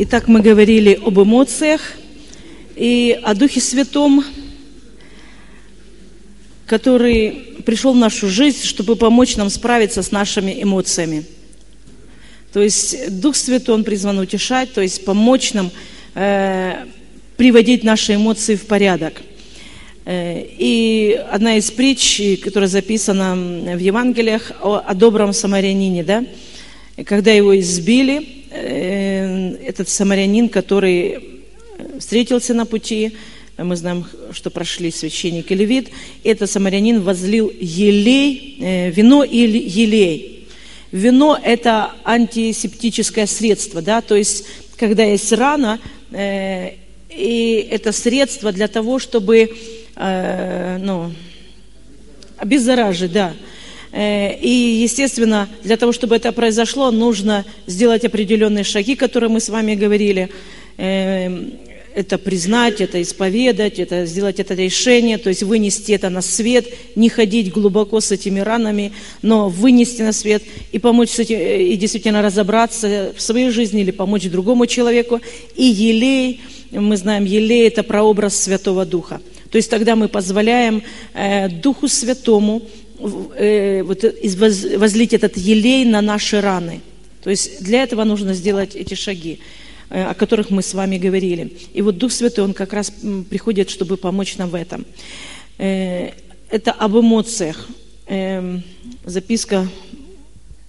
Итак, мы говорили об эмоциях и о Духе Святом, который пришел в нашу жизнь, чтобы помочь нам справиться с нашими эмоциями. То есть Дух Святой, Он призван утешать, то есть помочь нам э, приводить наши эмоции в порядок. Э, и одна из притч, которая записана в Евангелиях о, о добром самарянине, да, когда его избили, этот самарянин, который встретился на пути, мы знаем, что прошли священник и левит, этот самарянин возлил елей, э, вино или елей. Вино – это антисептическое средство, да, то есть, когда есть рана, э, и это средство для того, чтобы, э, ну, обеззаражить, да, Э, и, естественно, для того, чтобы это произошло, нужно сделать определенные шаги, которые мы с вами говорили. Э, это признать, это исповедать, это сделать это решение, то есть вынести это на свет, не ходить глубоко с этими ранами, но вынести на свет и помочь с этим, э, и действительно разобраться в своей жизни или помочь другому человеку. И елей, мы знаем, елей – это прообраз Святого Духа. То есть тогда мы позволяем э, Духу Святому э, вот, возлить этот елей на наши раны. То есть для этого нужно сделать эти шаги, э, о которых мы с вами говорили. И вот Дух Святой, Он как раз приходит, чтобы помочь нам в этом. Э, это об эмоциях. Э, записка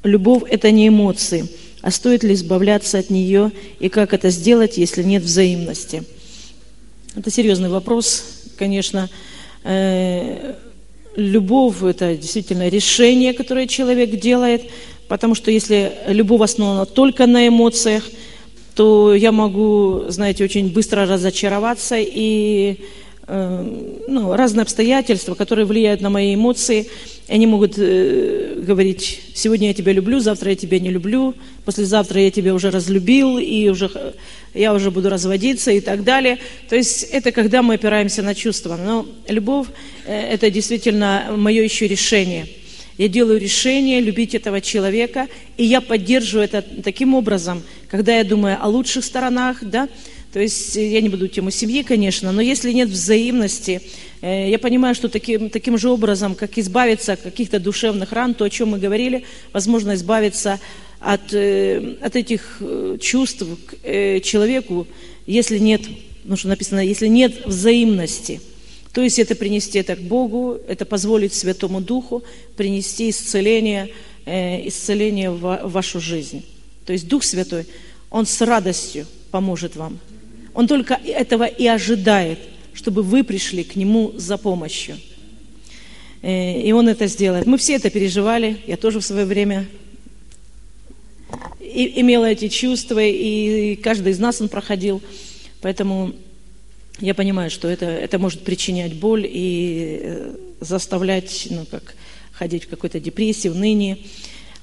«Любовь – это не эмоции, а стоит ли избавляться от нее, и как это сделать, если нет взаимности?» Это серьезный вопрос, конечно. Любовь – это действительно решение, которое человек делает, потому что если любовь основана только на эмоциях, то я могу, знаете, очень быстро разочароваться и э, ну, разные обстоятельства, которые влияют на мои эмоции. Они могут э, говорить, сегодня я тебя люблю, завтра я тебя не люблю, послезавтра я тебя уже разлюбил, и уже, я уже буду разводиться и так далее. То есть это когда мы опираемся на чувства. Но любовь Э, это действительно мое еще решение. Я делаю решение любить этого человека, и я поддерживаю это таким образом, когда я думаю о лучших сторонах, да, то есть э, я не буду тему семьи, конечно, но если нет взаимности, э, я понимаю, что таким, таким же образом, как избавиться от каких-то душевных ран, то, о чем мы говорили, возможно избавиться от, от этих чувств к человеку, если нет, ну что написано, если нет взаимности – то есть это принести это к Богу, это позволить Святому Духу принести исцеление, э, исцеление в вашу жизнь. То есть Дух Святой, Он с радостью поможет вам. Он только этого и ожидает, чтобы вы пришли к Нему за помощью. Э, и Он это сделает. Мы все это переживали, я тоже в свое время имела эти чувства, и каждый из нас он проходил. Поэтому я понимаю, что это, это может причинять боль и э, заставлять, ну, как ходить в какой-то депрессии, в ныне.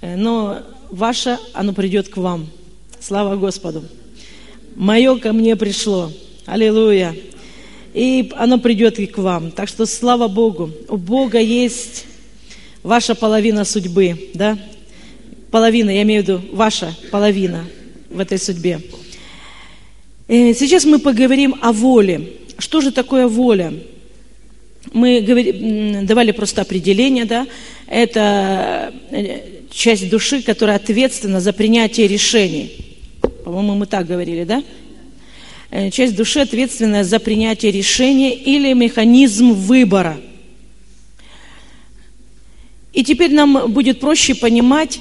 Э, но ваше, оно придет к вам. Слава Господу. Мое ко мне пришло. Аллилуйя. И оно придет и к вам. Так что слава Богу. У Бога есть ваша половина судьбы, да? Половина, я имею в виду ваша половина в этой судьбе. Э, сейчас мы поговорим о воле. Что же такое воля? Мы давали просто определение, да? Это э, часть души, которая ответственна за принятие решений. По-моему, мы так говорили, да? Э, часть души ответственная за принятие решения или механизм выбора. И теперь нам будет проще понимать,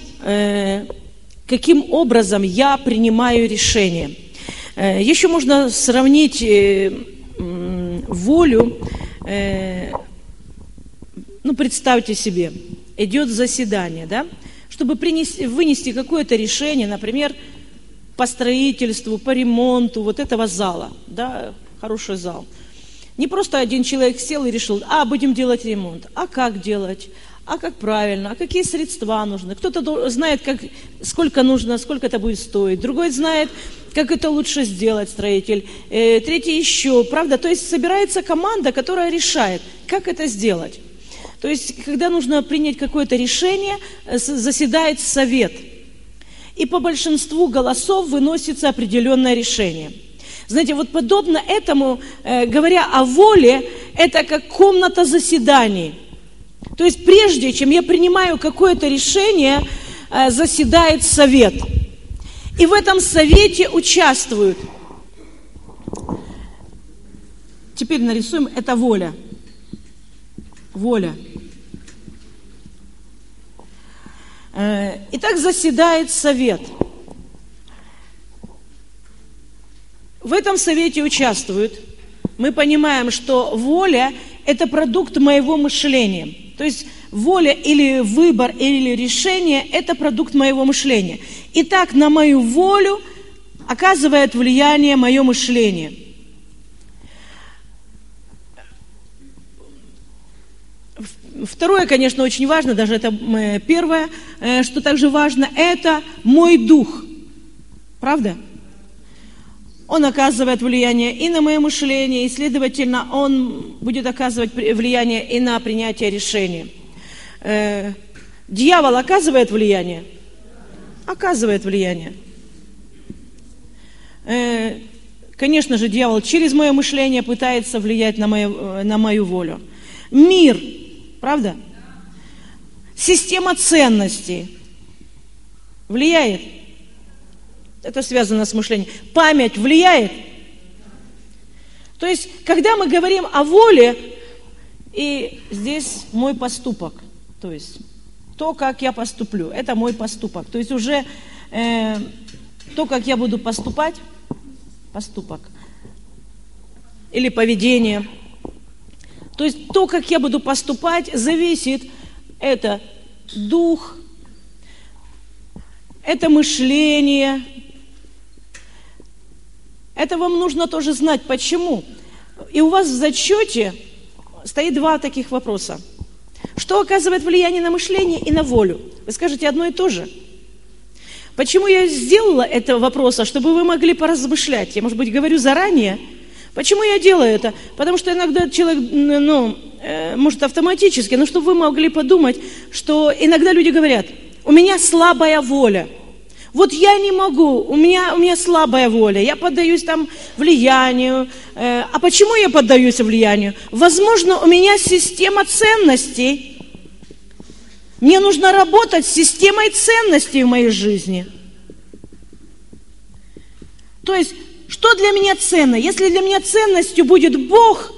каким образом я принимаю решение – Э, еще можно сравнить э, волю, э, ну, представьте себе, идет заседание, да, чтобы принести, вынести какое-то решение, например, по строительству, по ремонту вот этого зала, да, хороший зал. Не просто один человек сел и решил, а, будем делать ремонт, а как делать, а как правильно, а какие средства нужны. Кто-то знает, как, сколько нужно, сколько это будет стоить. Другой знает, как это лучше сделать, строитель. Э, третий еще, правда? То есть собирается команда, которая решает, как это сделать. То есть, когда нужно принять какое-то решение, э, заседает совет. И по большинству голосов выносится определенное решение. Знаете, вот подобно этому, э, говоря о воле, это как комната заседаний. То есть прежде чем я принимаю какое-то решение, э, заседает совет. И в этом совете участвуют. Теперь нарисуем, это воля. Воля. Э, итак, заседает совет. В этом совете участвуют. Мы понимаем, что воля – это продукт моего мышления. То есть воля или выбор или решение – это продукт моего мышления. Итак, на мою волю оказывает влияние мое мышление. Второе, конечно, очень важно, даже это первое, э, что также важно, это мой дух. Правда? Он оказывает влияние и на мое мышление, и, следовательно, он будет оказывать влияние и на принятие решений. Э, дьявол оказывает влияние? Оказывает влияние. Э, конечно же, дьявол через мое мышление пытается влиять на мою, на мою волю. Мир – Правда? Система ценностей влияет. Это связано с мышлением. Память влияет. То есть, когда мы говорим о воле, и здесь мой поступок, то есть то, как я поступлю, это мой поступок. То есть уже э, то, как я буду поступать, поступок или поведение – то есть то, как я буду поступать, зависит это дух, это мышление. Это вам нужно тоже знать, почему. И у вас в зачете стоит два таких вопроса. Что оказывает влияние на мышление и на волю? Вы скажете одно и то же. Почему я сделала это вопроса, чтобы вы могли поразмышлять? Я, может быть, говорю заранее – Почему я делаю это? Потому что иногда человек, ну, э, может автоматически, но чтобы вы могли подумать, что иногда люди говорят, у меня слабая воля. Вот я не могу, у меня, у меня слабая воля, я поддаюсь там влиянию. Э, а почему я поддаюсь влиянию? Возможно, у меня система ценностей. Мне нужно работать с системой ценностей в моей жизни. То есть что для меня ценно? Если для меня ценностью будет Бог,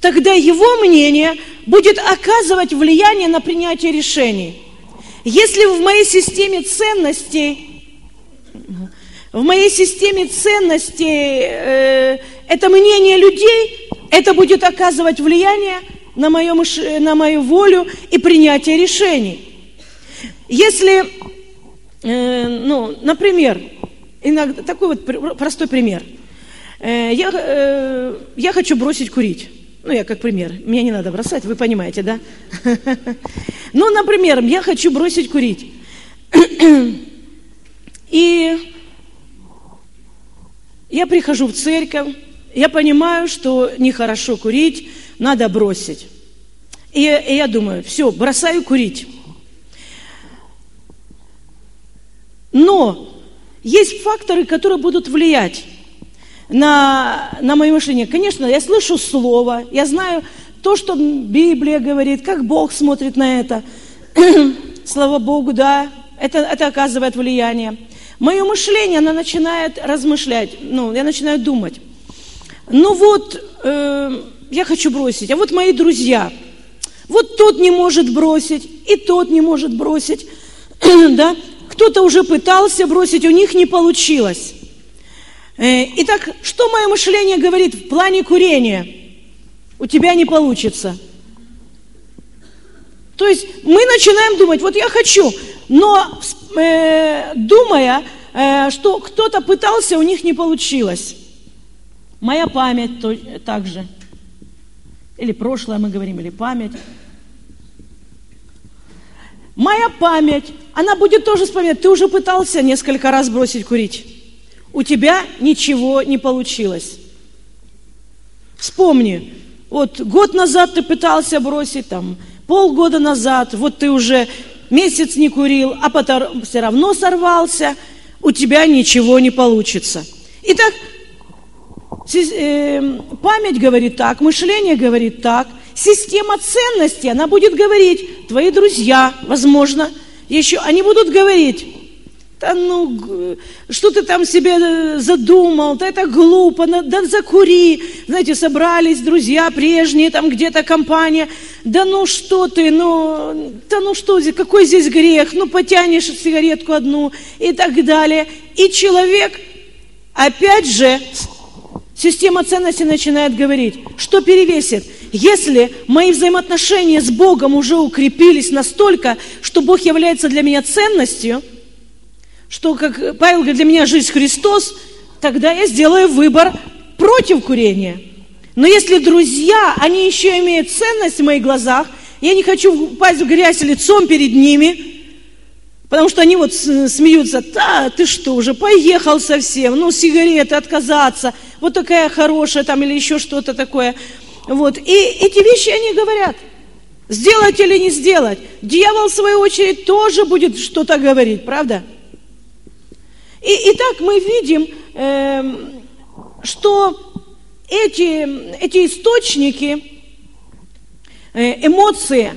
тогда Его мнение будет оказывать влияние на принятие решений. Если в моей системе ценностей, в моей системе ценностей э, это мнение людей, это будет оказывать влияние на, мое, на мою волю и принятие решений. Если, э, ну, например, Иногда, такой вот простой пример. Э, я, э, я хочу бросить курить. Ну, я как пример. Меня не надо бросать, вы понимаете, да? Ну, например, я хочу бросить курить. И я прихожу в церковь, я понимаю, что нехорошо курить, надо бросить. И, и я думаю, все, бросаю курить. Но есть факторы, которые будут влиять на, на мое мышление. Конечно, я слышу слово, я знаю то, что Библия говорит, как Бог смотрит на это. Слава Богу, да, это, это оказывает влияние. Мое мышление, оно начинает размышлять, ну, я начинаю думать. Ну вот, э, я хочу бросить, а вот мои друзья, вот тот не может бросить, и тот не может бросить, да, кто-то уже пытался бросить, у них не получилось. Э, итак, что мое мышление говорит в плане курения? У тебя не получится. То есть мы начинаем думать, вот я хочу, но э, думая, э, что кто-то пытался, у них не получилось. Моя память то, также. Или прошлое мы говорим, или память. Моя память, она будет тоже вспоминать. Ты уже пытался несколько раз бросить курить. У тебя ничего не получилось. Вспомни, вот год назад ты пытался бросить, там, полгода назад, вот ты уже месяц не курил, а потом все равно сорвался, у тебя ничего не получится. Итак, э, память говорит так, мышление говорит так, система ценностей, она будет говорить, твои друзья, возможно, еще, они будут говорить, да ну, что ты там себе э, задумал, да это глупо, да закури. Знаете, собрались друзья прежние, там где-то компания, да ну что ты, ну, да ну что, какой здесь грех, ну потянешь сигаретку одну и так далее. И человек, опять же, система ценностей начинает говорить, что перевесит. Если мои взаимоотношения с Богом уже укрепились настолько, что Бог является для меня ценностью – что, как Павел говорит, для меня жизнь Христос, тогда я сделаю выбор против курения. Но если друзья, они еще имеют ценность в моих глазах, я не хочу упасть в грязь лицом перед ними, потому что они вот смеются, да, ты что, уже поехал совсем, ну, сигареты отказаться, вот такая хорошая там или еще что-то такое. Вот, и эти вещи они говорят, сделать или не сделать. Дьявол, в свою очередь, тоже будет что-то говорить, правда? И, итак, мы видим, э, что эти, эти источники, э, эмоции,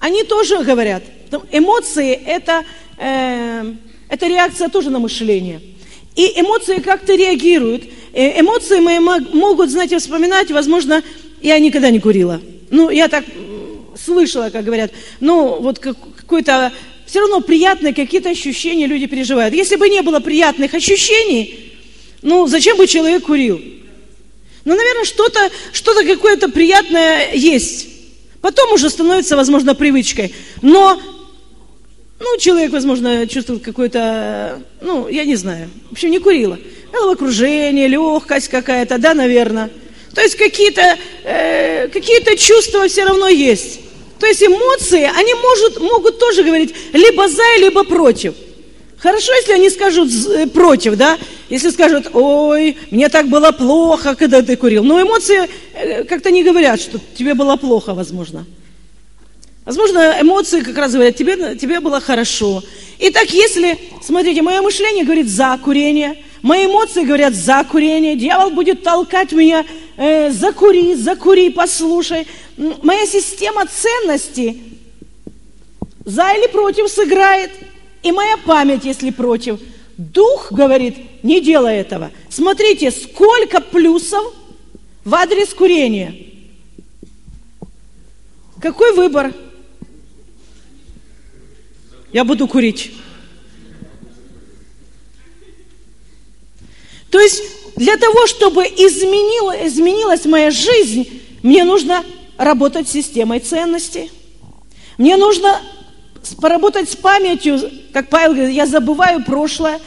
они тоже говорят. Эмоции это, э, это реакция тоже на мышление. И эмоции как-то реагируют. Э, эмоции мои могут, знаете, вспоминать, возможно, я никогда не курила. Ну, я так слышала, как говорят, ну, вот какой-то все равно приятные какие-то ощущения люди переживают. Если бы не было приятных ощущений, ну, зачем бы человек курил? Ну, наверное, что-то, что-то какое-то приятное есть. Потом уже становится, возможно, привычкой. Но, ну, человек, возможно, чувствует какое-то, ну, я не знаю, в общем, не курила. Головокружение, легкость какая-то, да, наверное. То есть какие-то, э, какие-то чувства все равно есть. То есть эмоции, они может, могут тоже говорить либо за, либо против. Хорошо, если они скажут э, против, да? Если скажут, ой, мне так было плохо, когда ты курил. Но эмоции э, как-то не говорят, что тебе было плохо, возможно. Возможно, эмоции как раз говорят, тебе, тебе было хорошо. Итак, если, смотрите, мое мышление говорит за курение, мои эмоции говорят за курение, дьявол будет толкать меня, э, закури, закури, послушай моя система ценностей за или против сыграет, и моя память, если против. Дух говорит, не делай этого. Смотрите, сколько плюсов в адрес курения. Какой выбор? Я буду курить. То есть для того, чтобы изменила, изменилась моя жизнь, мне нужно работать с системой ценностей. Мне нужно поработать с памятью, как Павел говорит, я забываю прошлое,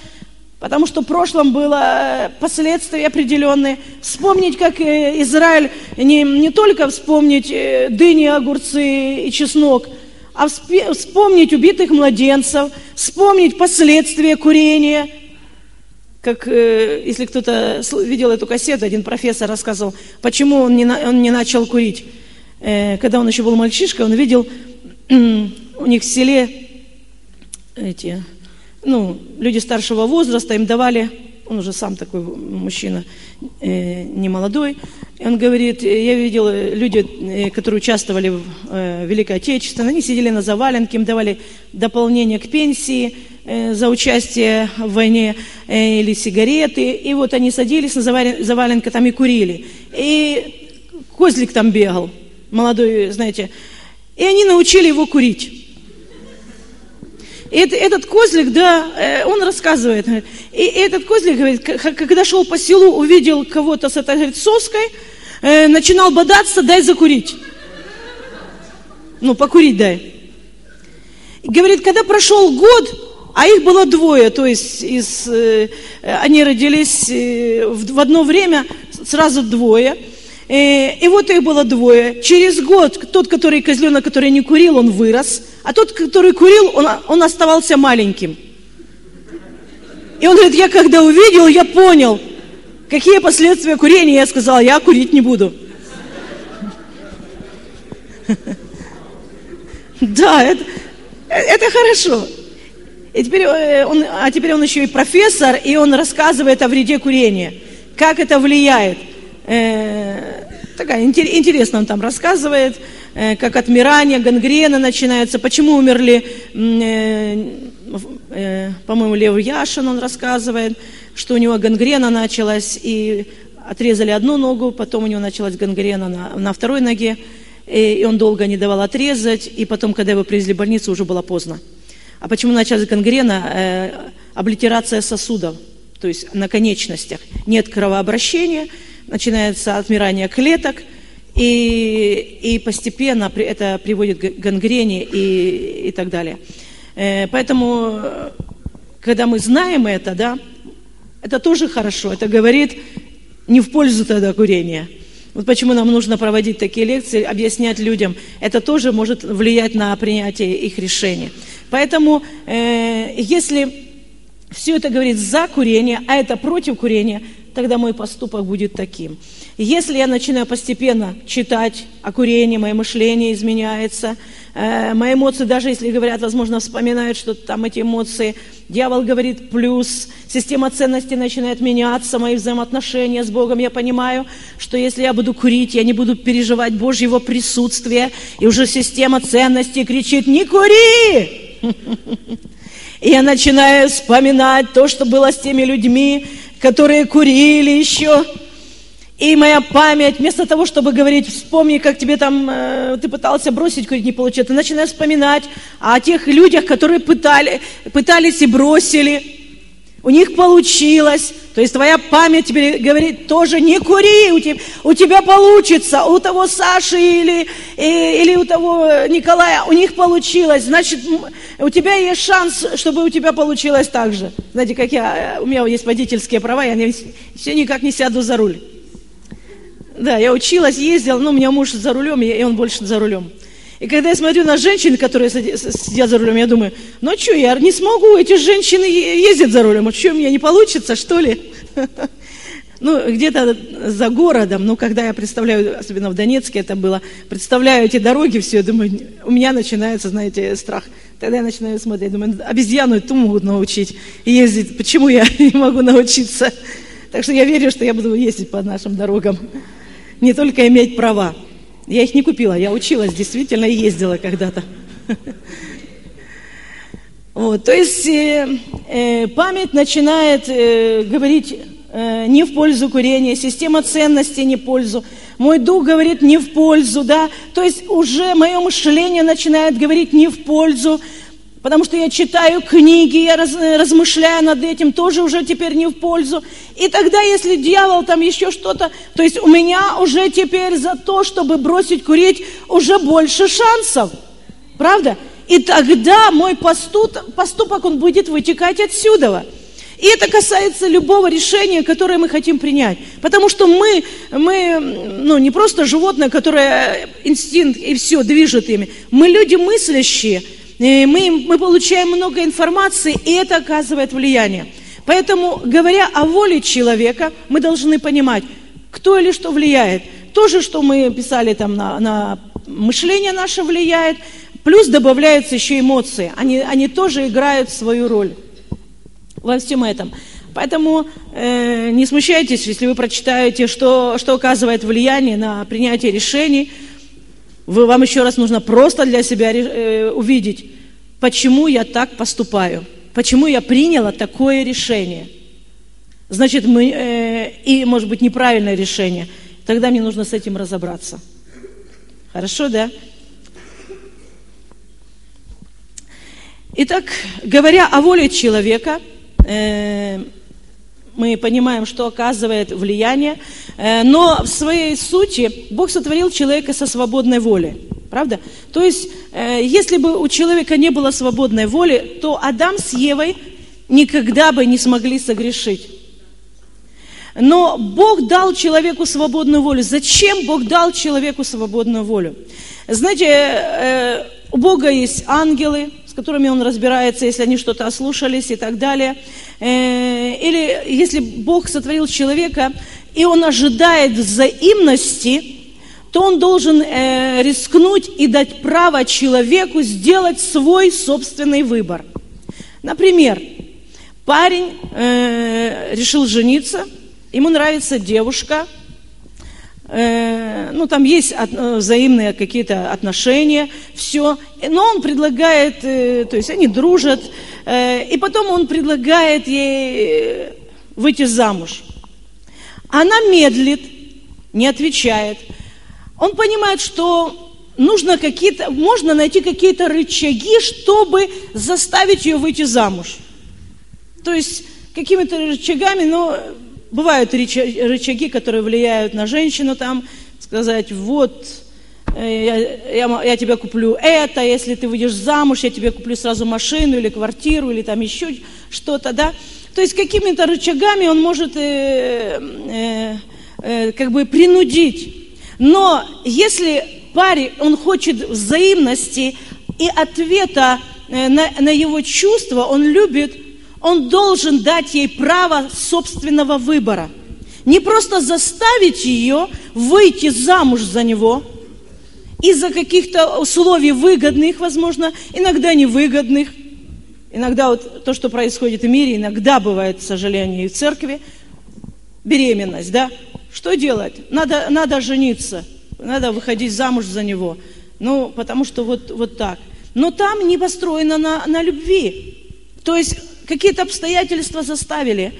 потому что в прошлом было э, последствия определенные. Вспомнить, как э, Израиль, не, не только вспомнить э, дыни, огурцы и чеснок, а вспомнить убитых младенцев, вспомнить последствия курения. Как, если кто-то видел эту кассету, один профессор рассказывал, почему он не, он не начал курить. Э, когда он еще был мальчишкой, он видел у них в селе эти, ну, люди старшего возраста, им давали, он уже сам такой мужчина, э, не молодой, он говорит, я видел э, люди, э, которые участвовали в э, Великой Отечественной, они сидели на заваленке, им давали дополнение к пенсии э, за участие в войне э, или сигареты, и вот они садились на заваленке там и курили, и козлик там бегал, молодой, знаете, и они научили его курить. И этот козлик, да, э, он рассказывает, и этот козлик, говорит, когда шел по селу, увидел кого-то с этой, говорит, соской, э, начинал бодаться, дай закурить. Ну, покурить дай. Говорит, когда прошел год, а их было двое, то есть из, э, они родились в одно время, сразу двое – Э, и вот их было двое. Через год тот, который козленок, который не курил, он вырос, а тот, который курил, он, он оставался маленьким. И он говорит, я когда увидел, я понял, какие последствия курения. Я сказал, я курить не буду. Да, это, Это хорошо. И теперь э, он, а теперь он еще и профессор, и он рассказывает о вреде курения. Как это влияет. Э, такая интересно он там рассказывает, э, как отмирание, гангрена начинается, почему умерли, э, э, по-моему, Лев Яшин он рассказывает, что у него гангрена началась, и отрезали одну ногу, потом у него началась гангрена на, на второй ноге, и, и он долго не давал отрезать, и потом, когда его привезли в больницу, уже было поздно. А почему началась гангрена? Э, облитерация сосудов, то есть на конечностях. Нет кровообращения, начинается отмирание клеток, и, и постепенно это приводит к гангрене и, и так далее. Э, поэтому, когда мы знаем это, да, это тоже хорошо. Это говорит не в пользу тогда курения. Вот почему нам нужно проводить такие лекции, объяснять людям. Это тоже может влиять на принятие их решений. Поэтому, э, если все это говорит за курение, а это против курения, тогда мой поступок будет таким. Если я начинаю постепенно читать о курении, мое мышление изменяется, э, мои эмоции, даже если говорят, возможно, вспоминают, что там эти эмоции, дьявол говорит плюс, система ценностей начинает меняться, мои взаимоотношения с Богом, я понимаю, что если я буду курить, я не буду переживать Божьего присутствия, и уже система ценностей кричит, не кури! И я начинаю вспоминать то, что было с теми людьми, которые курили еще. И моя память, вместо того, чтобы говорить, вспомни, как тебе там, э, ты пытался бросить курить, не получилось, ты начинаешь вспоминать о тех людях, которые пытали, пытались и бросили. У них получилось. То есть твоя память тебе говорит тоже не кури, у тебя, у тебя получится, у того Саши или, и, или у того Николая, у них получилось. Значит, у тебя есть шанс, чтобы у тебя получилось так же. Знаете, как я, у меня есть водительские права, я не, все никак не сяду за руль. Да, я училась, ездила, но у меня муж за рулем, и он больше за рулем. И когда я смотрю на женщин, которые сидят за рулем, я думаю, ну что, я не смогу, эти женщины ездят за рулем, а что, у меня не получится, что ли? Ну, где-то за городом, ну, когда я представляю, особенно в Донецке это было, представляю эти дороги, все, думаю, у меня начинается, знаете, страх. Тогда я начинаю смотреть, думаю, обезьяну эту могут научить ездить, почему я не могу научиться? Так что я верю, что я буду ездить по нашим дорогам, не только иметь права. Я их не купила, я училась действительно и ездила когда-то. Вот, то есть э, э, память начинает э, говорить э, не в пользу курения, система ценностей не в пользу, мой дух говорит не в пользу, да, то есть уже мое мышление начинает говорить не в пользу, Потому что я читаю книги, я раз, размышляю над этим, тоже уже теперь не в пользу. И тогда, если дьявол там еще что-то, то есть у меня уже теперь за то, чтобы бросить курить, уже больше шансов. Правда? И тогда мой поступ, поступок, он будет вытекать отсюда. И это касается любого решения, которое мы хотим принять. Потому что мы, мы ну, не просто животное, которое инстинкт и все движет ими. Мы люди мыслящие – мы, мы получаем много информации, и это оказывает влияние. Поэтому, говоря о воле человека, мы должны понимать, кто или что влияет. То же, что мы писали там на, на мышление наше влияет, плюс добавляются еще эмоции. Они, они тоже играют свою роль во всем этом. Поэтому э, не смущайтесь, если вы прочитаете, что, что оказывает влияние на принятие решений – вы, вам еще раз нужно просто для себя э, увидеть, почему я так поступаю, почему я приняла такое решение. Значит, мы, э, и, может быть, неправильное решение. Тогда мне нужно с этим разобраться. Хорошо, да? Итак, говоря о воле человека, э, мы понимаем, что оказывает влияние, э, но в своей сути Бог сотворил человека со свободной волей. Правда? То есть, э, если бы у человека не было свободной воли, то Адам с Евой никогда бы не смогли согрешить. Но Бог дал человеку свободную волю. Зачем Бог дал человеку свободную волю? Знаете, э, у Бога есть ангелы, которыми он разбирается, если они что-то ослушались и так далее. Э, или если Бог сотворил человека, и он ожидает взаимности, то он должен э, рискнуть и дать право человеку сделать свой собственный выбор. Например, парень э, решил жениться, ему нравится девушка, ну там есть от, э, взаимные какие-то отношения, все, но он предлагает, э, то есть они дружат, э, и потом он предлагает ей выйти замуж. Она медлит, не отвечает. Он понимает, что нужно какие-то, можно найти какие-то рычаги, чтобы заставить ее выйти замуж. То есть какими-то рычагами, но бывают рычаги, которые влияют на женщину, там, сказать, вот, э, я, я, я тебе куплю это, если ты выйдешь замуж, я тебе куплю сразу машину или квартиру, или там еще что-то, да. То есть какими-то рычагами он может э, э, э, как бы принудить. Но если парень, он хочет взаимности и ответа э, на, на его чувства, он любит, он должен дать ей право собственного выбора. Не просто заставить ее выйти замуж за него из-за каких-то условий выгодных, возможно, иногда невыгодных – Иногда вот то, что происходит в мире, иногда бывает, к сожалению, и в церкви, беременность, да? Что делать? Надо, надо жениться, надо выходить замуж за него. Ну, потому что вот, вот так. Но там не построено на, на любви. То есть какие-то обстоятельства заставили.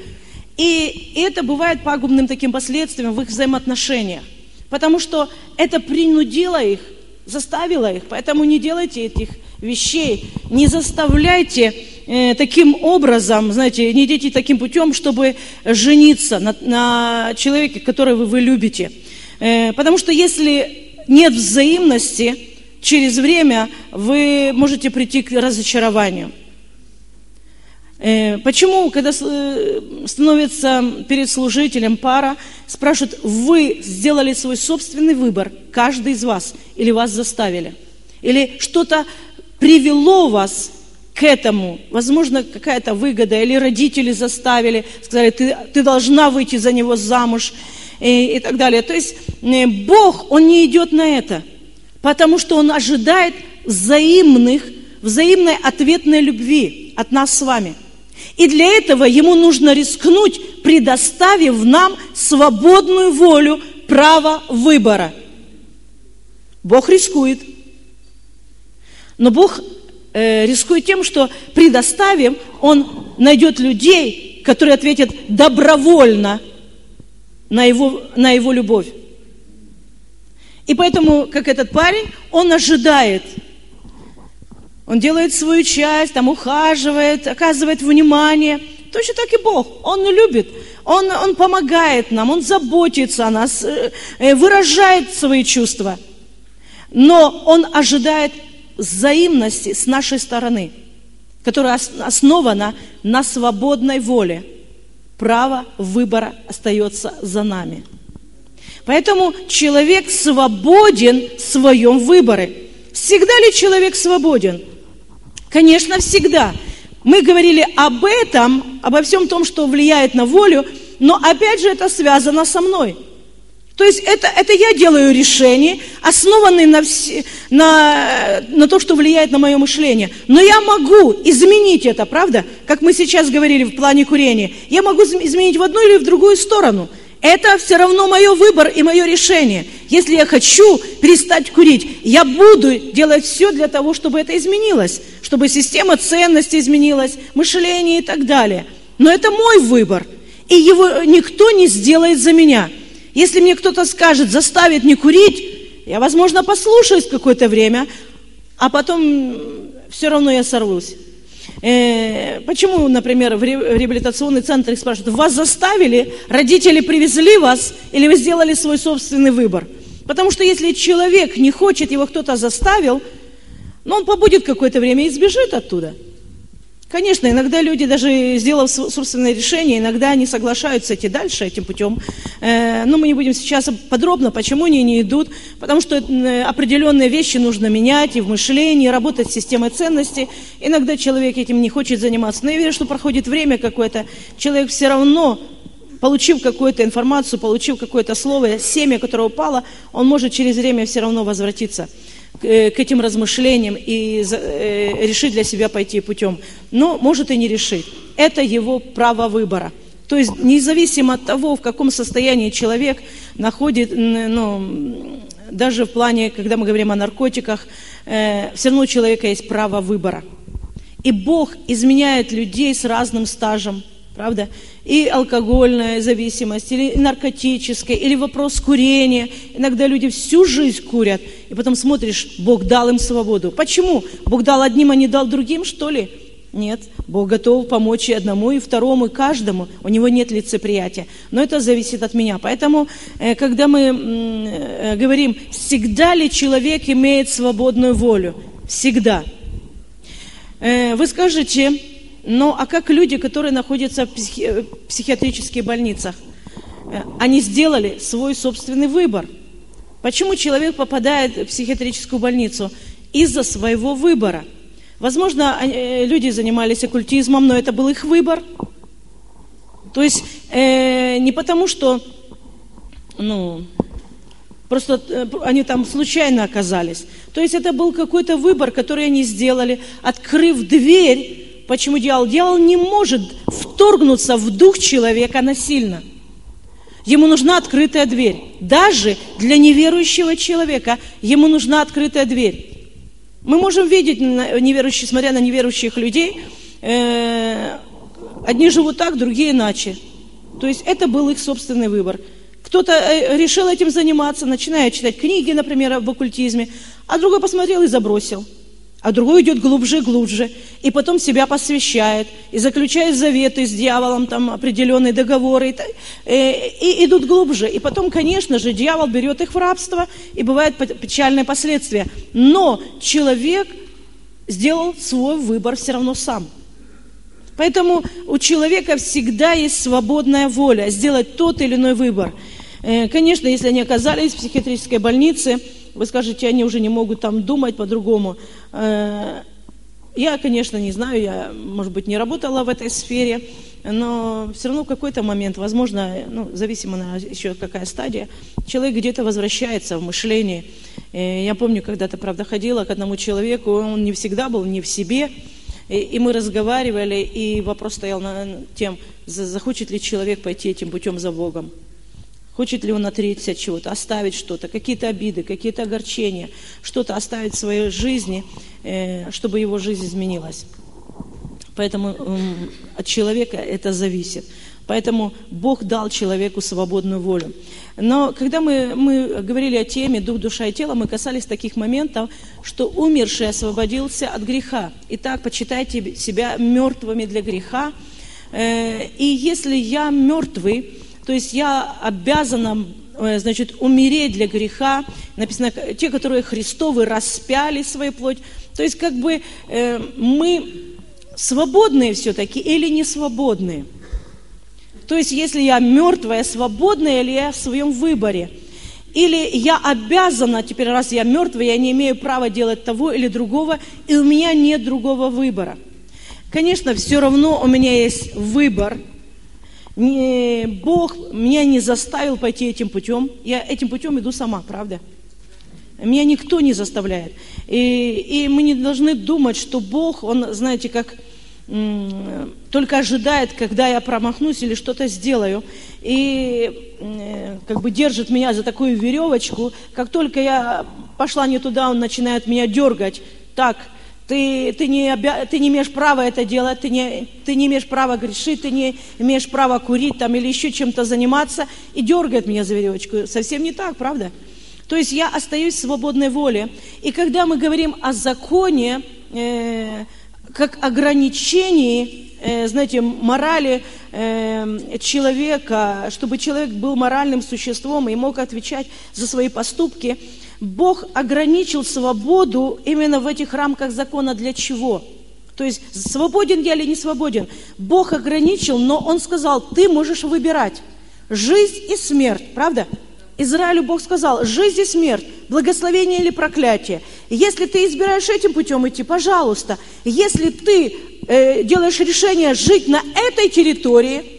И, это бывает пагубным таким последствием в их взаимоотношениях. Потому что это принудило их, заставило их. Поэтому не делайте этих вещей. Не заставляйте э, таким образом, знаете, не идите таким путем, чтобы жениться на, на человеке, которого вы любите. Э, потому что если нет взаимности, через время вы можете прийти к разочарованию. Э, почему, когда э, становится перед служителем пара, спрашивают, вы сделали свой собственный выбор, каждый из вас, или вас заставили? Или что-то привело вас к этому, возможно, какая-то выгода, или родители заставили, сказали, ты, ты должна выйти за него замуж, и, и так далее. То есть э, Бог, Он не идет на это, потому что Он ожидает взаимных, взаимной ответной любви от нас с вами. И для этого Ему нужно рискнуть, предоставив нам свободную волю, право выбора. Бог рискует – но Бог э, рискует тем, что предоставим, Он найдет людей, которые ответят добровольно на его, на его любовь. И поэтому, как этот парень, он ожидает. Он делает свою часть, там ухаживает, оказывает внимание. Точно так и Бог. Он любит, Он, он помогает нам, Он заботится о нас, э, э, выражает свои чувства. Но Он ожидает взаимности с нашей стороны, которая основана на свободной воле. Право выбора остается за нами. Поэтому человек свободен в своем выборе. Всегда ли человек свободен? Конечно, всегда. Мы говорили об этом, обо всем том, что влияет на волю, но опять же это связано со мной – то есть это, это я делаю решение, основанное на, все, на, на то, что влияет на мое мышление. Но я могу изменить это, правда? Как мы сейчас говорили в плане курения. Я могу изменить в одну или в другую сторону. Это все равно мое выбор и мое решение. Если я хочу перестать курить, я буду делать все для того, чтобы это изменилось, чтобы система ценностей изменилась, мышление и так далее. Но это мой выбор, и его никто не сделает за меня. Если мне кто-то скажет, заставит не курить, я, возможно, послушаюсь какое-то время, а потом все равно я сорвусь. Э, почему, например, в реабилитационный центр их спрашивают, вас заставили, родители привезли вас, или вы сделали свой собственный выбор? Потому что если человек не хочет, его кто-то заставил, но он побудет какое-то время и сбежит оттуда – Конечно, иногда люди, даже сделав собственное решение, иногда не соглашаются идти дальше этим путем. Э, но мы не будем сейчас подробно, почему они не идут. Потому что определенные вещи нужно менять и в мышлении, работать с системой ценностей. Иногда человек этим не хочет заниматься. Но я верю, что проходит время какое-то, человек все равно получив какую-то информацию, получив какое-то слово, семя, которое упало, он может через время все равно возвратиться к э, этим размышлениям и э, решить для себя пойти путем. Но может и не решить. Это его право выбора. То есть независимо от того, в каком состоянии человек находит, ну, даже в плане, когда мы говорим о наркотиках, э, все равно у человека есть право выбора. И Бог изменяет людей с разным стажем, правда? И алкогольная зависимость, или наркотическая, или вопрос курения. Иногда люди всю жизнь курят, и потом смотришь, Бог дал им свободу. Почему? Бог дал одним, а не дал другим, что ли? Нет, Бог готов помочь и одному, и второму, и каждому. У него нет лицеприятия. Но это зависит от меня. Поэтому, э, когда мы э, говорим, всегда ли человек имеет свободную волю? Всегда. Э, вы скажете, ну а как люди, которые находятся в психи- психиатрических больницах? Они сделали свой собственный выбор. Почему человек попадает в психиатрическую больницу? Из-за своего выбора – Возможно, э, люди занимались оккультизмом, но это был их выбор. То есть э, не потому, что ну, просто э, они там случайно оказались. То есть это был какой-то выбор, который они сделали, открыв дверь. Почему дьявол? Дьявол не может вторгнуться в дух человека насильно. Ему нужна открытая дверь. Даже для неверующего человека ему нужна открытая дверь. Мы можем видеть, неверующие, смотря на неверующих людей, э, одни живут так, другие иначе. То есть это был их собственный выбор. Кто-то э, решил этим заниматься, начиная читать книги, например, об оккультизме, а другой посмотрел и забросил а другой идет глубже, глубже, и потом себя посвящает, и заключает заветы с дьяволом, там определенные договоры, и, э, и идут глубже. И потом, конечно же, дьявол берет их в рабство, и бывают печальные последствия. Но человек сделал свой выбор все равно сам. Поэтому у человека всегда есть свободная воля сделать тот или иной выбор. Э, конечно, если они оказались в психиатрической больнице, вы скажете, они уже не могут там думать по-другому. Э, я, конечно, не знаю, я, может быть, не работала в этой сфере, но все равно в какой-то момент, возможно, ну, зависимо на еще какая стадия, человек где-то возвращается в мышлении. Э, я помню, когда-то, правда, ходила к одному человеку, он не всегда был не в себе, и, и мы разговаривали, и вопрос стоял на тем, захочет ли человек пойти этим путем за Богом. Хочет ли он отречься от чего-то, оставить что-то, какие-то обиды, какие-то огорчения, что-то оставить в своей жизни, э, чтобы его жизнь изменилась. Поэтому от человека это зависит. Поэтому Бог дал человеку свободную волю. Но когда мы, мы говорили о теме «Дух, душа и тело», мы касались таких моментов, что умерший освободился от греха. Итак, почитайте себя мертвыми для греха. Э, и если я мертвый, то есть я обязана, э, значит, умереть для греха. Написано, те, которые Христовы распяли свою плоть. То есть как бы э, мы свободные все-таки или не свободные. То есть если я мертвая, свободная, или я в своем выборе. Или я обязана, теперь раз я мертвая, я не имею права делать того или другого, и у меня нет другого выбора. Конечно, все равно у меня есть выбор – не, Бог меня не заставил пойти этим путем. Я этим путем иду сама, правда? Меня никто не заставляет. И, и мы не должны думать, что Бог, Он, знаете, как только ожидает, когда я промахнусь или что-то сделаю, и как бы держит меня за такую веревочку. Как только я пошла не туда, он начинает меня дергать. Так, ты, ты, не, ты не имеешь права это делать, ты не, ты не имеешь права грешить, ты не имеешь права курить там или еще чем-то заниматься. И дергает меня за веревочку. Совсем не так, правда? То есть я остаюсь в свободной воле. И когда мы говорим о законе, э, как ограничении, э, знаете, морали э, человека, чтобы человек был моральным существом и мог отвечать за свои поступки – Бог ограничил свободу именно в этих рамках закона для чего? То есть свободен я или не свободен? Бог ограничил, но Он сказал, ты можешь выбирать жизнь и смерть, правда? Израилю Бог сказал, жизнь и смерть, благословение или проклятие. Если ты избираешь этим путем идти, пожалуйста. Если ты э, делаешь решение жить на этой территории,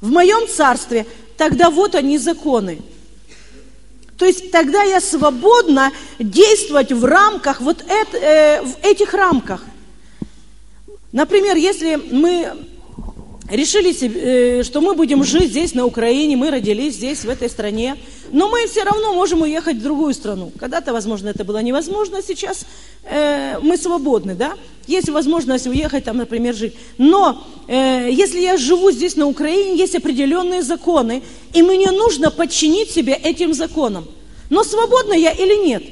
в моем царстве, тогда вот они законы. То есть тогда я свободна действовать в рамках, вот это, э, в этих рамках. Например, если мы решили, э, что мы будем жить здесь, на Украине, мы родились здесь, в этой стране, но мы все равно можем уехать в другую страну. Когда-то, возможно, это было невозможно, сейчас э, мы свободны, да? Есть возможность уехать там, например, жить. Но э, если я живу здесь, на Украине, есть определенные законы, и мне нужно подчинить себя этим законам. Но свободна я или нет?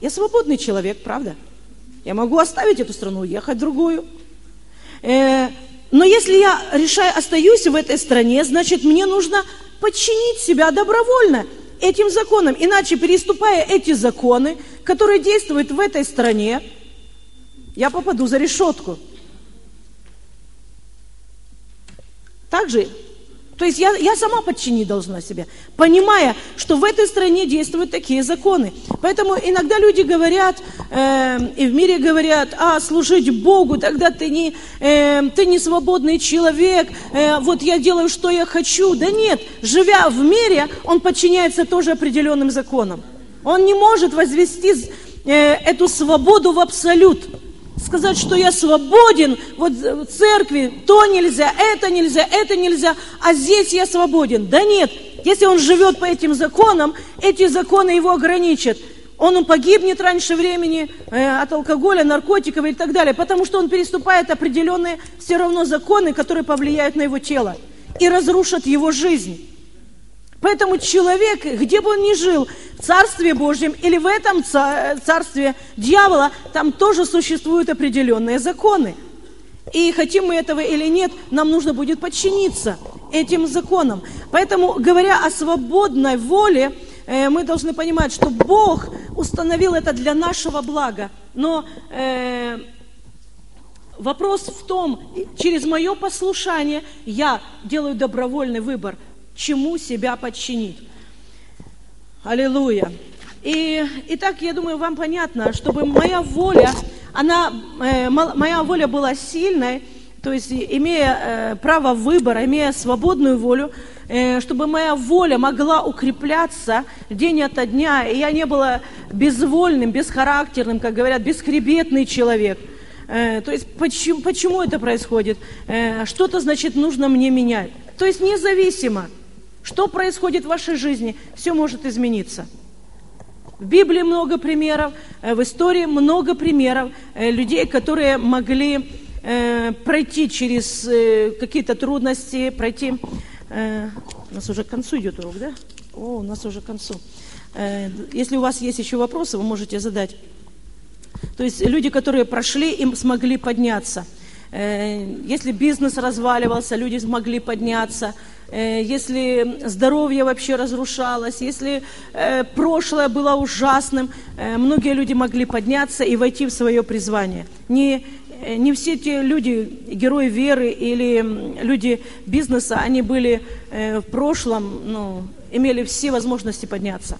Я свободный человек, правда? Я могу оставить эту страну, уехать в другую. Э, но если я решаю, остаюсь в этой стране, значит, мне нужно подчинить себя добровольно этим законам. Иначе, переступая эти законы, которые действуют в этой стране, я попаду за решетку. Также то есть я, я сама подчинить должна себя, понимая, что в этой стране действуют такие законы. Поэтому иногда люди говорят, э, и в мире говорят, а, служить Богу, тогда ты не, э, ты не свободный человек, э, вот я делаю, что я хочу. Да нет, живя в мире, он подчиняется тоже определенным законам. Он не может возвести э, эту свободу в абсолют сказать, что я свободен, вот в церкви то нельзя, это нельзя, это нельзя, а здесь я свободен. Да нет, если он живет по этим законам, эти законы его ограничат. Он погибнет раньше времени э, от алкоголя, наркотиков и так далее, потому что он переступает определенные все равно законы, которые повлияют на его тело и разрушат его жизнь. Поэтому человек, где бы он ни жил, в Царстве Божьем или в этом царстве дьявола, там тоже существуют определенные законы. И хотим мы этого или нет, нам нужно будет подчиниться этим законам. Поэтому, говоря о свободной воле, э, мы должны понимать, что Бог установил это для нашего блага. Но э, вопрос в том, через мое послушание я делаю добровольный выбор – чему себя подчинить. Аллилуйя. И, и так, я думаю, вам понятно, чтобы моя воля, она, э, моя воля была сильной, то есть имея э, право выбора, имея свободную волю, э, чтобы моя воля могла укрепляться день ото дня, и я не была безвольным, бесхарактерным, как говорят, бесхребетный человек. Э, то есть почему, почему это происходит? Э, что-то, значит, нужно мне менять. То есть независимо – что происходит в вашей жизни, все может измениться. В Библии много примеров, э, в истории много примеров э, людей, которые могли э, пройти через какие-то трудности, пройти... У нас уже к концу идет урок, да? О, у нас уже к концу. Если у вас есть еще вопросы, вы можете задать. То есть люди, которые прошли, им смогли подняться. Если бизнес разваливался, люди смогли подняться. Э, если здоровье вообще разрушалось, если э, прошлое было ужасным, э, многие люди могли подняться и войти в свое призвание. Не, не все те люди, герои веры или люди бизнеса, они были в прошлом, ну, имели все возможности подняться.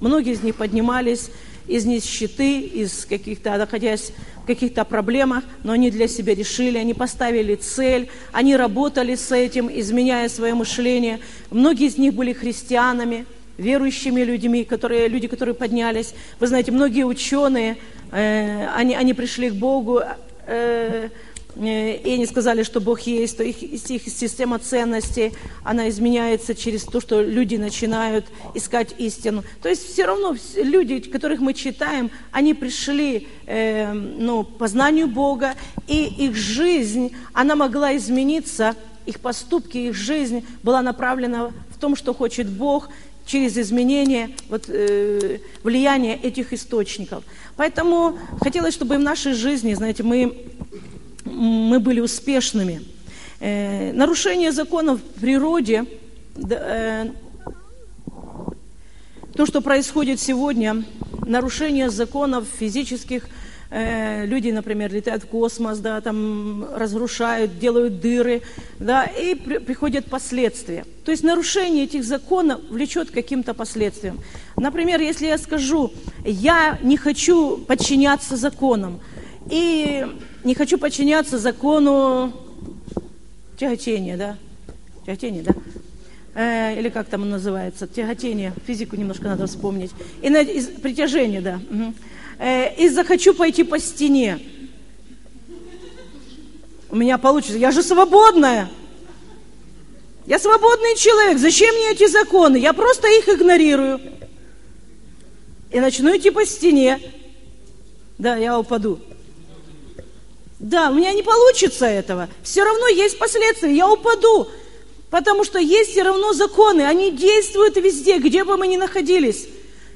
Многие из них поднимались из нищеты, из каких-то, находясь в каких-то проблемах, но они для себя решили, они поставили цель, они работали с этим, изменяя свое мышление. Многие из них были христианами, верующими людьми, которые, люди, которые поднялись. Вы знаете, многие ученые, э, они, они пришли к Богу, э, и они сказали, что Бог есть, то их, их система ценностей, она изменяется через то, что люди начинают искать истину. То есть все равно люди, которых мы читаем, они пришли э, ну, по знанию Бога, и их жизнь, она могла измениться, их поступки, их жизнь была направлена в том, что хочет Бог, через изменение вот, э, влияния этих источников. Поэтому хотелось, чтобы в нашей жизни, знаете, мы мы были успешными. Э, нарушение законов в природе, э, то, что происходит сегодня, нарушение законов физических, э, люди, например, летают в космос, да, там разрушают, делают дыры, да, и при, приходят последствия. То есть нарушение этих законов влечет к каким-то последствиям. Например, если я скажу, я не хочу подчиняться законам, и не хочу подчиняться закону тяготения, да? Тяготение, да? Э, или как там называется? Тяготение. Физику немножко надо вспомнить. И на, из, притяжение, да. Угу. Э, и захочу пойти по стене. У меня получится. Я же свободная. Я свободный человек. Зачем мне эти законы? Я просто их игнорирую. И начну идти по стене. Да, я упаду. Да, у меня не получится этого. Все равно есть последствия, я упаду. Потому что есть все равно законы, они действуют везде, где бы мы ни находились.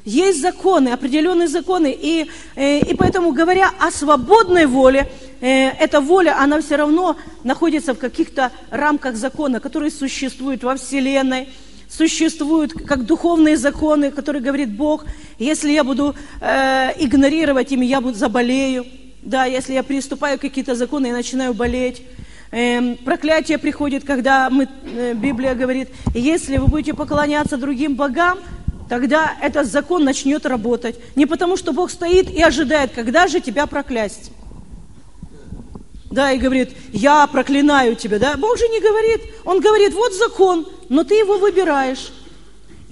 Есть законы, определенные законы. И, э, и поэтому, говоря о свободной воле, э, эта воля, она все равно находится в каких-то рамках закона, которые существуют во Вселенной, существуют как духовные законы, которые говорит Бог. Если я буду э, игнорировать ими, я буду заболею. Да, если я приступаю к какие-то законы, я начинаю болеть. Эм, проклятие приходит, когда мы, э, Библия говорит, если вы будете поклоняться другим богам, тогда этот закон начнет работать. Не потому, что Бог стоит и ожидает, когда же тебя проклясть. Да, и говорит, я проклинаю тебя, да. Бог же не говорит, Он говорит, вот закон, но ты его выбираешь.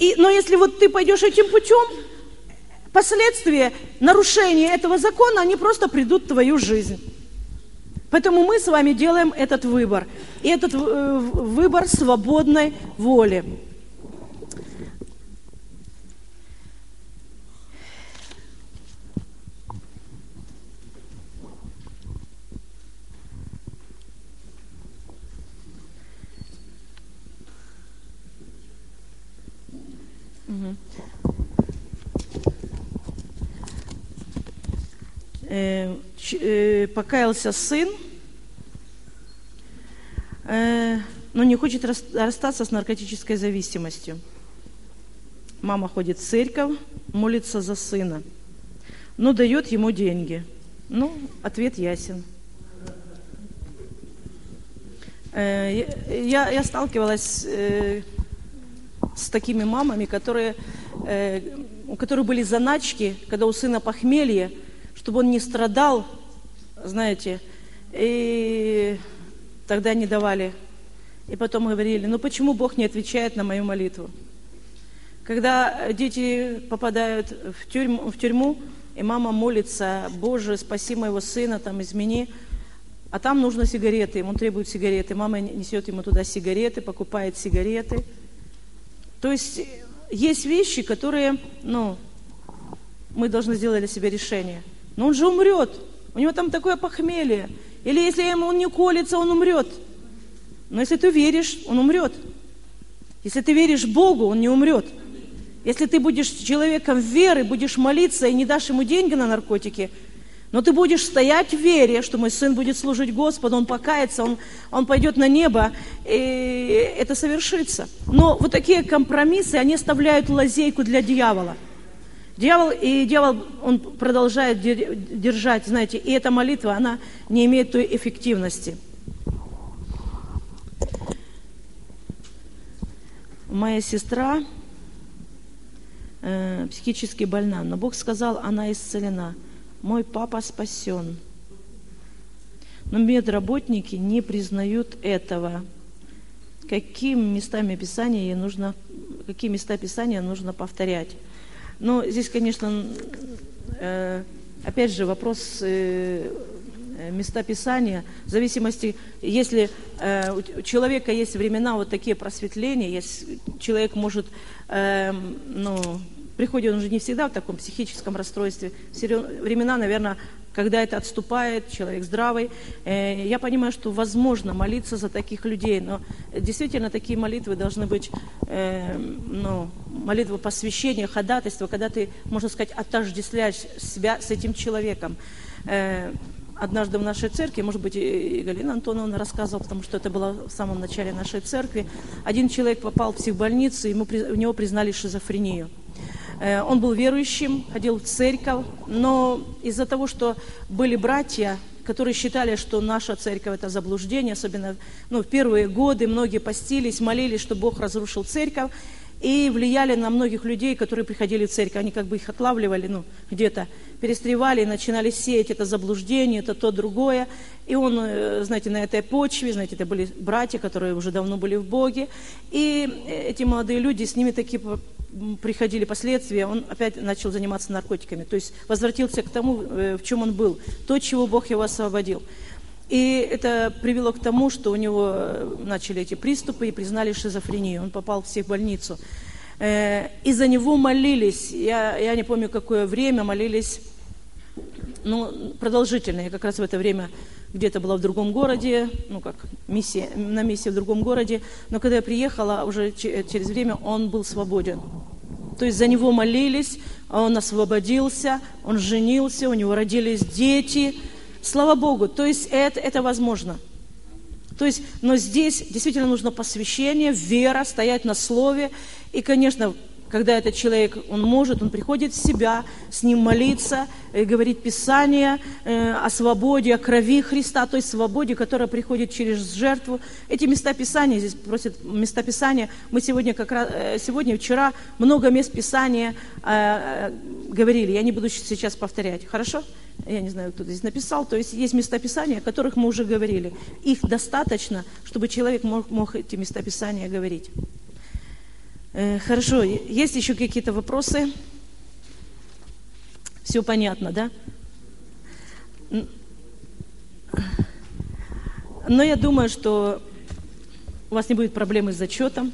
И, но если вот ты пойдешь этим путем, последствия нарушения этого закона, они просто придут в твою жизнь. Поэтому мы с вами делаем этот выбор. И этот э, выбор свободной воли. Угу. Э, э, покаялся сын, э, но не хочет расстаться с наркотической зависимостью. Мама ходит в церковь, молится за сына, но дает ему деньги. Ну, ответ ясен. Я, я сталкивалась с такими мамами, которые, у которых были заначки, когда у сына похмелье, чтобы он не страдал, знаете, и тогда не давали. И потом говорили, ну почему Бог не отвечает на мою молитву? Когда дети попадают в тюрьму, в тюрьму и мама молится, Боже, спаси моего сына, там, измени, а там нужно сигареты, ему требуют сигареты. Мама несет ему туда сигареты, покупает сигареты. То есть есть вещи, которые, ну, мы должны сделать для себя решение – но он же умрет. У него там такое похмелье. Или если ему он не колется, он умрет. Но если ты веришь, он умрет. Если ты веришь Богу, он не умрет. Если ты будешь человеком веры, будешь молиться и не дашь ему деньги на наркотики, но ты будешь стоять в вере, что мой сын будет служить Господу, он покается, он, он пойдет на небо, и это совершится. Но вот такие компромиссы, они оставляют лазейку для дьявола – Дьявол, и дьявол, он продолжает держать, знаете, и эта молитва, она не имеет той эффективности. Моя сестра э, психически больна, но Бог сказал, она исцелена. Мой папа спасен. Но медработники не признают этого. Какими местами Писания ей нужно, какие места Писания нужно повторять? Но здесь, конечно, э, опять же, вопрос э, места Писания, в зависимости, если э, у человека есть времена вот такие просветления, если человек может, ну, приходит он уже не всегда в таком психическом расстройстве, времена, наверное, когда это отступает, человек здравый. Э, я понимаю, что возможно молиться за таких людей, но действительно такие молитвы должны быть э, ну, молитвы посвящения, ходатайства, когда ты, можно сказать, отождествляешь себя с этим человеком. Э, однажды в нашей церкви, может быть, и Галина Антоновна рассказывала, потому что это было в самом начале нашей церкви, один человек попал в психбольницу, ему, у него признали шизофрению. Э, он был верующим, ходил в церковь, но из-за того, что были братья, которые считали, что наша церковь – это заблуждение, особенно ну, в первые годы многие постились, молились, что Бог разрушил церковь, и влияли на многих людей, которые приходили в церковь. Они как бы их отлавливали, ну, где-то перестревали начинали сеять это заблуждение, это то, другое. И он, э, знаете, на этой почве, знаете, это были братья, которые уже давно были в Боге. И эти молодые люди, с ними такие приходили последствия, он опять начал заниматься наркотиками. То есть возвратился к тому, э, в чем он был, то, чего Бог его освободил. И это привело к тому, что у него э, начали эти приступы и признали шизофрению. Он попал в психбольницу. Э, и за него молились, я, я не помню, какое время, молились, ну, продолжительно. Я как раз в это время где-то была в другом городе, ну, как миссия, на миссии в другом городе. Но когда я приехала, уже через время он был свободен. То есть за него молились, он освободился, он женился, у него родились дети. Слава Богу, то есть это, это возможно. То есть, но здесь действительно нужно посвящение, вера, стоять на слове. И, конечно, когда этот человек, он может, он приходит в себя, с ним молиться, э, говорить Писание э, о свободе, о крови Христа, той свободе, которая приходит через жертву. Эти места Писания, здесь просят места Писания, мы сегодня, как раз, э, сегодня, вчера много мест Писания говорили, я не буду сейчас повторять, хорошо? Я не знаю, кто здесь написал, то есть есть места Писания, о которых мы уже говорили. Их достаточно, чтобы человек мог, мог эти места Писания говорить. Э, хорошо, есть еще какие-то вопросы? Все понятно, да? Но я думаю, что у вас не будет проблемы с зачетом.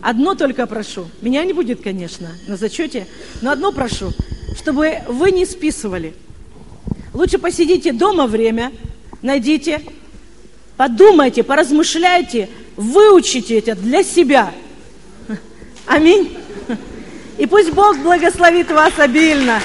Одно только прошу. Меня не будет, конечно, на зачете, но одно прошу, чтобы вы не списывали. Лучше посидите дома время, найдите, подумайте, поразмышляйте, выучите это для себя – Аминь. И пусть Бог благословит вас обильно.